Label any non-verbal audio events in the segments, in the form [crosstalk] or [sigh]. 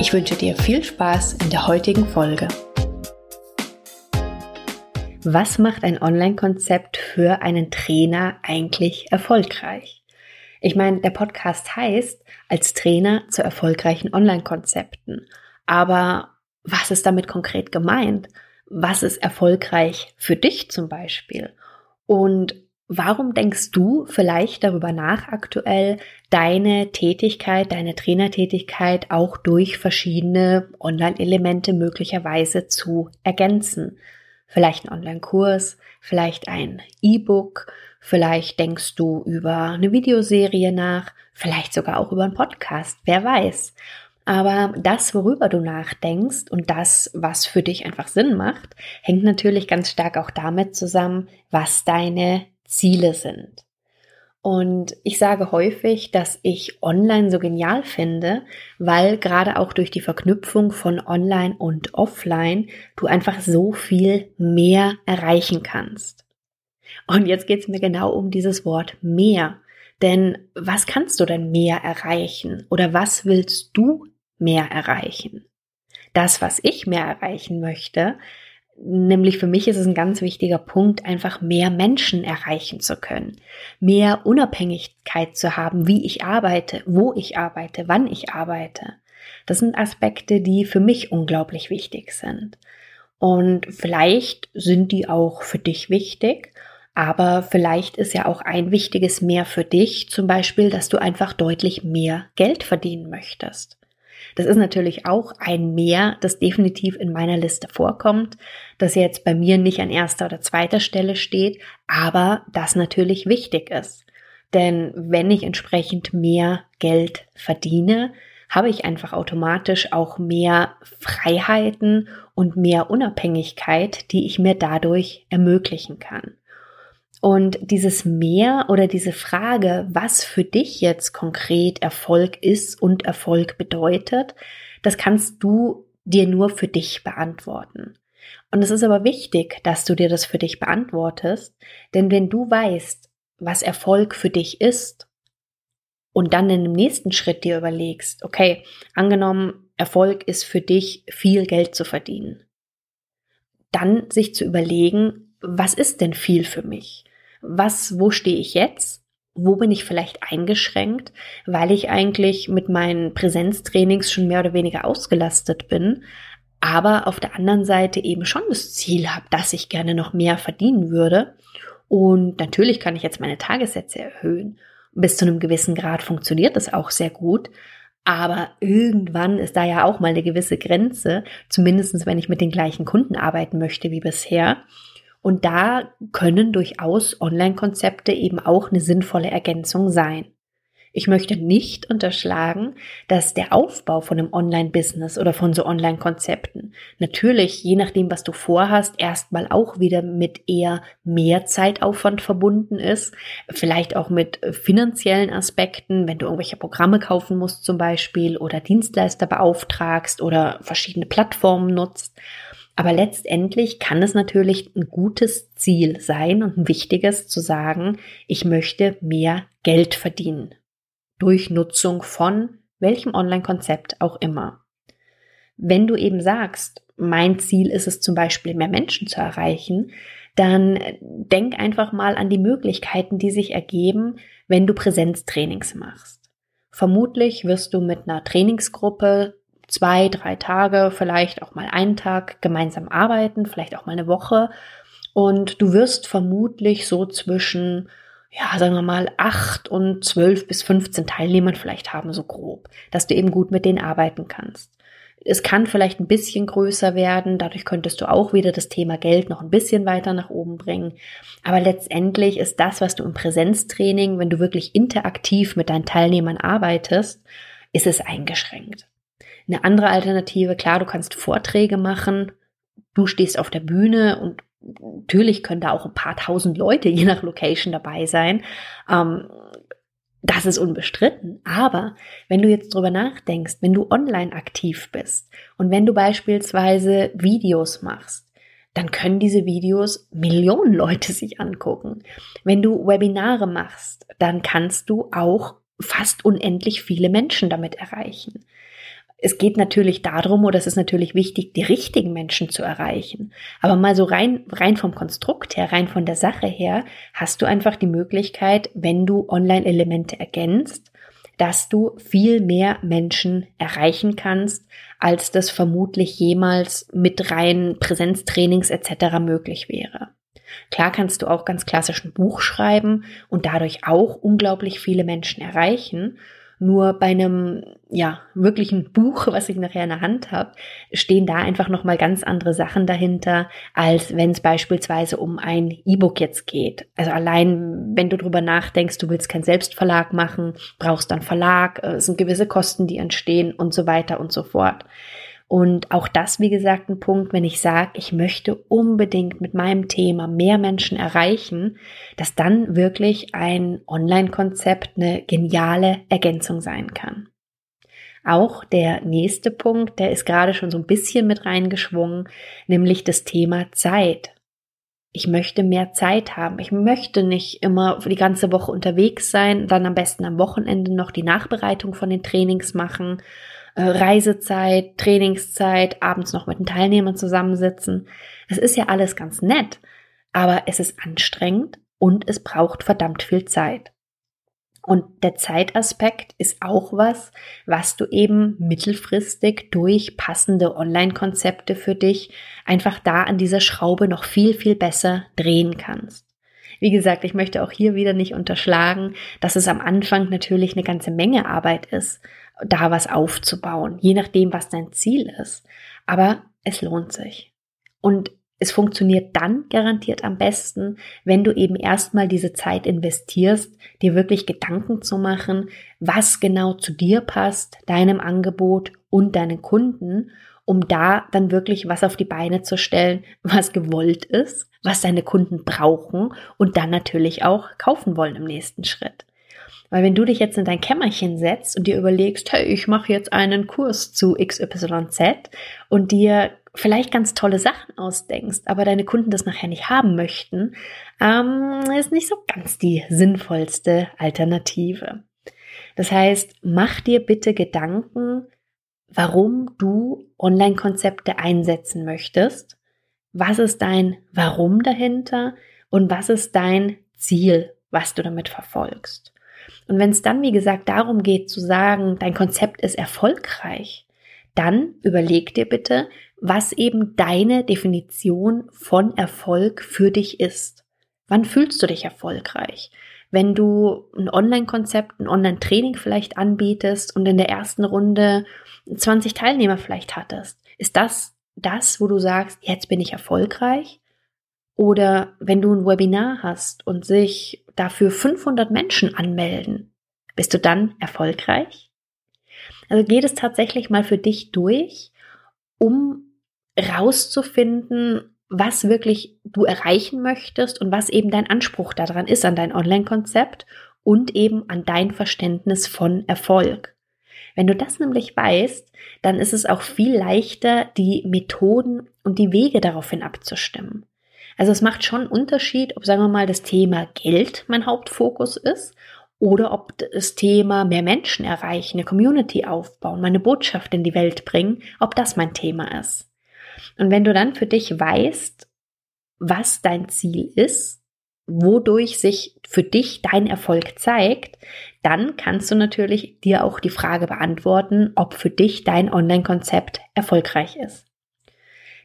Ich wünsche dir viel Spaß in der heutigen Folge. Was macht ein Online-Konzept für einen Trainer eigentlich erfolgreich? Ich meine, der Podcast heißt als Trainer zu erfolgreichen Online-Konzepten. Aber was ist damit konkret gemeint? Was ist erfolgreich für dich zum Beispiel? Und Warum denkst du vielleicht darüber nach, aktuell deine Tätigkeit, deine Trainertätigkeit auch durch verschiedene Online-Elemente möglicherweise zu ergänzen? Vielleicht ein Online-Kurs, vielleicht ein E-Book, vielleicht denkst du über eine Videoserie nach, vielleicht sogar auch über einen Podcast, wer weiß. Aber das, worüber du nachdenkst und das, was für dich einfach Sinn macht, hängt natürlich ganz stark auch damit zusammen, was deine Ziele sind. Und ich sage häufig, dass ich Online so genial finde, weil gerade auch durch die Verknüpfung von Online und Offline du einfach so viel mehr erreichen kannst. Und jetzt geht es mir genau um dieses Wort mehr. Denn was kannst du denn mehr erreichen? Oder was willst du mehr erreichen? Das, was ich mehr erreichen möchte, Nämlich für mich ist es ein ganz wichtiger Punkt, einfach mehr Menschen erreichen zu können, mehr Unabhängigkeit zu haben, wie ich arbeite, wo ich arbeite, wann ich arbeite. Das sind Aspekte, die für mich unglaublich wichtig sind. Und vielleicht sind die auch für dich wichtig, aber vielleicht ist ja auch ein wichtiges mehr für dich, zum Beispiel, dass du einfach deutlich mehr Geld verdienen möchtest. Das ist natürlich auch ein Mehr, das definitiv in meiner Liste vorkommt, das jetzt bei mir nicht an erster oder zweiter Stelle steht, aber das natürlich wichtig ist. Denn wenn ich entsprechend mehr Geld verdiene, habe ich einfach automatisch auch mehr Freiheiten und mehr Unabhängigkeit, die ich mir dadurch ermöglichen kann. Und dieses Mehr oder diese Frage, was für dich jetzt konkret Erfolg ist und Erfolg bedeutet, das kannst du dir nur für dich beantworten. Und es ist aber wichtig, dass du dir das für dich beantwortest, denn wenn du weißt, was Erfolg für dich ist und dann in dem nächsten Schritt dir überlegst, okay, angenommen, Erfolg ist für dich viel Geld zu verdienen, dann sich zu überlegen, was ist denn viel für mich? Was, wo stehe ich jetzt? Wo bin ich vielleicht eingeschränkt, weil ich eigentlich mit meinen Präsenztrainings schon mehr oder weniger ausgelastet bin, aber auf der anderen Seite eben schon das Ziel habe, dass ich gerne noch mehr verdienen würde. Und natürlich kann ich jetzt meine Tagessätze erhöhen. Bis zu einem gewissen Grad funktioniert das auch sehr gut. Aber irgendwann ist da ja auch mal eine gewisse Grenze, zumindestens wenn ich mit den gleichen Kunden arbeiten möchte wie bisher. Und da können durchaus Online-Konzepte eben auch eine sinnvolle Ergänzung sein. Ich möchte nicht unterschlagen, dass der Aufbau von einem Online-Business oder von so Online-Konzepten natürlich, je nachdem, was du vorhast, erstmal auch wieder mit eher mehr Zeitaufwand verbunden ist. Vielleicht auch mit finanziellen Aspekten, wenn du irgendwelche Programme kaufen musst zum Beispiel oder Dienstleister beauftragst oder verschiedene Plattformen nutzt. Aber letztendlich kann es natürlich ein gutes Ziel sein und ein wichtiges zu sagen, ich möchte mehr Geld verdienen. Durch Nutzung von welchem Online-Konzept auch immer. Wenn du eben sagst, mein Ziel ist es zum Beispiel, mehr Menschen zu erreichen, dann denk einfach mal an die Möglichkeiten, die sich ergeben, wenn du Präsenztrainings machst. Vermutlich wirst du mit einer Trainingsgruppe zwei, drei Tage, vielleicht auch mal einen Tag gemeinsam arbeiten, vielleicht auch mal eine Woche. Und du wirst vermutlich so zwischen, ja, sagen wir mal, acht und zwölf bis 15 Teilnehmern vielleicht haben, so grob, dass du eben gut mit denen arbeiten kannst. Es kann vielleicht ein bisschen größer werden, dadurch könntest du auch wieder das Thema Geld noch ein bisschen weiter nach oben bringen. Aber letztendlich ist das, was du im Präsenztraining, wenn du wirklich interaktiv mit deinen Teilnehmern arbeitest, ist es eingeschränkt. Eine andere Alternative, klar, du kannst Vorträge machen, du stehst auf der Bühne und natürlich können da auch ein paar tausend Leute [laughs] je nach Location dabei sein. Ähm, das ist unbestritten. Aber wenn du jetzt drüber nachdenkst, wenn du online aktiv bist und wenn du beispielsweise Videos machst, dann können diese Videos Millionen Leute [laughs] sich angucken. Wenn du Webinare machst, dann kannst du auch fast unendlich viele Menschen damit erreichen. Es geht natürlich darum, oder es ist natürlich wichtig, die richtigen Menschen zu erreichen. Aber mal so rein, rein vom Konstrukt her, rein von der Sache her, hast du einfach die Möglichkeit, wenn du Online-Elemente ergänzt, dass du viel mehr Menschen erreichen kannst, als das vermutlich jemals mit rein Präsenztrainings etc. möglich wäre. Klar kannst du auch ganz klassisch ein Buch schreiben und dadurch auch unglaublich viele Menschen erreichen. Nur bei einem, ja, wirklichen Buch, was ich nachher in der Hand habe, stehen da einfach nochmal ganz andere Sachen dahinter, als wenn es beispielsweise um ein E-Book jetzt geht. Also allein, wenn du drüber nachdenkst, du willst keinen Selbstverlag machen, brauchst dann Verlag, es sind gewisse Kosten, die entstehen und so weiter und so fort. Und auch das, wie gesagt, ein Punkt, wenn ich sage, ich möchte unbedingt mit meinem Thema mehr Menschen erreichen, dass dann wirklich ein Online-Konzept eine geniale Ergänzung sein kann. Auch der nächste Punkt, der ist gerade schon so ein bisschen mit reingeschwungen, nämlich das Thema Zeit. Ich möchte mehr Zeit haben. Ich möchte nicht immer die ganze Woche unterwegs sein, dann am besten am Wochenende noch die Nachbereitung von den Trainings machen Reisezeit, Trainingszeit, abends noch mit den Teilnehmern zusammensitzen. Es ist ja alles ganz nett, aber es ist anstrengend und es braucht verdammt viel Zeit. Und der Zeitaspekt ist auch was, was du eben mittelfristig durch passende Online-Konzepte für dich einfach da an dieser Schraube noch viel, viel besser drehen kannst. Wie gesagt, ich möchte auch hier wieder nicht unterschlagen, dass es am Anfang natürlich eine ganze Menge Arbeit ist da was aufzubauen, je nachdem, was dein Ziel ist. Aber es lohnt sich. Und es funktioniert dann garantiert am besten, wenn du eben erstmal diese Zeit investierst, dir wirklich Gedanken zu machen, was genau zu dir passt, deinem Angebot und deinen Kunden, um da dann wirklich was auf die Beine zu stellen, was gewollt ist, was deine Kunden brauchen und dann natürlich auch kaufen wollen im nächsten Schritt. Weil wenn du dich jetzt in dein Kämmerchen setzt und dir überlegst, hey, ich mache jetzt einen Kurs zu XYZ und dir vielleicht ganz tolle Sachen ausdenkst, aber deine Kunden das nachher nicht haben möchten, ähm, ist nicht so ganz die sinnvollste Alternative. Das heißt, mach dir bitte Gedanken, warum du Online-Konzepte einsetzen möchtest. Was ist dein Warum dahinter und was ist dein Ziel, was du damit verfolgst? Und wenn es dann, wie gesagt, darum geht zu sagen, dein Konzept ist erfolgreich, dann überleg dir bitte, was eben deine Definition von Erfolg für dich ist. Wann fühlst du dich erfolgreich? Wenn du ein Online-Konzept, ein Online-Training vielleicht anbietest und in der ersten Runde 20 Teilnehmer vielleicht hattest, ist das das, wo du sagst, jetzt bin ich erfolgreich? Oder wenn du ein Webinar hast und sich dafür 500 Menschen anmelden, bist du dann erfolgreich? Also geht es tatsächlich mal für dich durch, um rauszufinden, was wirklich du erreichen möchtest und was eben dein Anspruch daran ist an dein Online-Konzept und eben an dein Verständnis von Erfolg. Wenn du das nämlich weißt, dann ist es auch viel leichter, die Methoden und die Wege daraufhin abzustimmen. Also es macht schon einen Unterschied, ob, sagen wir mal, das Thema Geld mein Hauptfokus ist oder ob das Thema mehr Menschen erreichen, eine Community aufbauen, meine Botschaft in die Welt bringen, ob das mein Thema ist. Und wenn du dann für dich weißt, was dein Ziel ist, wodurch sich für dich dein Erfolg zeigt, dann kannst du natürlich dir auch die Frage beantworten, ob für dich dein Online-Konzept erfolgreich ist.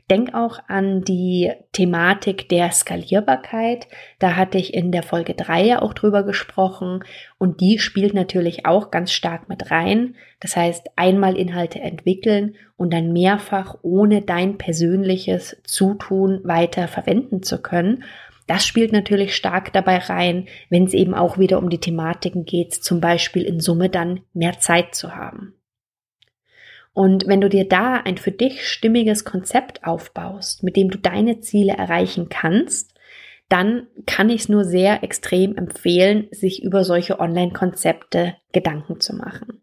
Denk auch an die Thematik der Skalierbarkeit. Da hatte ich in der Folge 3 ja auch drüber gesprochen und die spielt natürlich auch ganz stark mit rein. Das heißt, einmal Inhalte entwickeln und dann mehrfach ohne dein persönliches Zutun weiter verwenden zu können. Das spielt natürlich stark dabei rein, wenn es eben auch wieder um die Thematiken geht, zum Beispiel in Summe dann mehr Zeit zu haben. Und wenn du dir da ein für dich stimmiges Konzept aufbaust, mit dem du deine Ziele erreichen kannst, dann kann ich es nur sehr extrem empfehlen, sich über solche Online-Konzepte Gedanken zu machen.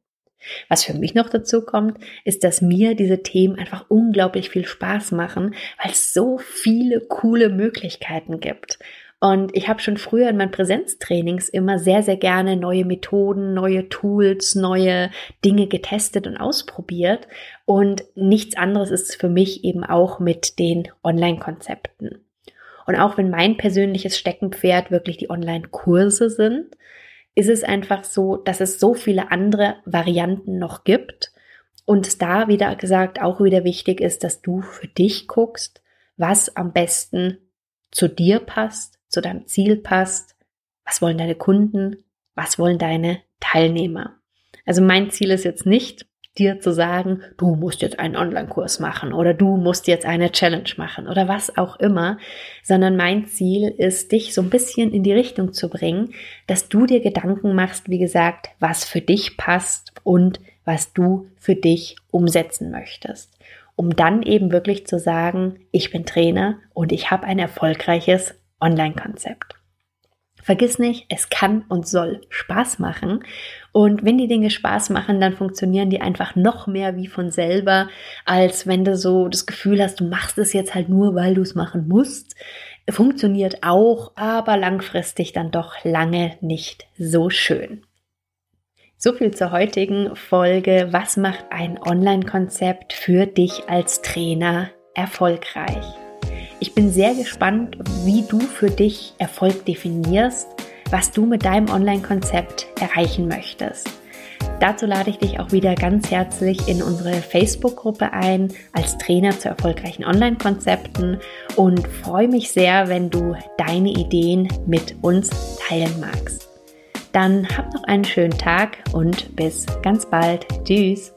Was für mich noch dazu kommt, ist, dass mir diese Themen einfach unglaublich viel Spaß machen, weil es so viele coole Möglichkeiten gibt. Und ich habe schon früher in meinen Präsenztrainings immer sehr, sehr gerne neue Methoden, neue Tools, neue Dinge getestet und ausprobiert. Und nichts anderes ist für mich eben auch mit den Online-Konzepten. Und auch wenn mein persönliches Steckenpferd wirklich die Online-Kurse sind, ist es einfach so, dass es so viele andere Varianten noch gibt. Und da wieder gesagt auch wieder wichtig ist, dass du für dich guckst, was am besten zu dir passt zu deinem Ziel passt. Was wollen deine Kunden? Was wollen deine Teilnehmer? Also mein Ziel ist jetzt nicht, dir zu sagen, du musst jetzt einen Online-Kurs machen oder du musst jetzt eine Challenge machen oder was auch immer, sondern mein Ziel ist, dich so ein bisschen in die Richtung zu bringen, dass du dir Gedanken machst, wie gesagt, was für dich passt und was du für dich umsetzen möchtest um dann eben wirklich zu sagen, ich bin Trainer und ich habe ein erfolgreiches Online-Konzept. Vergiss nicht, es kann und soll Spaß machen. Und wenn die Dinge Spaß machen, dann funktionieren die einfach noch mehr wie von selber, als wenn du so das Gefühl hast, du machst es jetzt halt nur, weil du es machen musst. Funktioniert auch, aber langfristig dann doch lange nicht so schön. So viel zur heutigen Folge. Was macht ein Online-Konzept für dich als Trainer erfolgreich? Ich bin sehr gespannt, wie du für dich Erfolg definierst, was du mit deinem Online-Konzept erreichen möchtest. Dazu lade ich dich auch wieder ganz herzlich in unsere Facebook-Gruppe ein als Trainer zu erfolgreichen Online-Konzepten und freue mich sehr, wenn du deine Ideen mit uns teilen magst. Dann hab noch einen schönen Tag und bis ganz bald. Tschüss.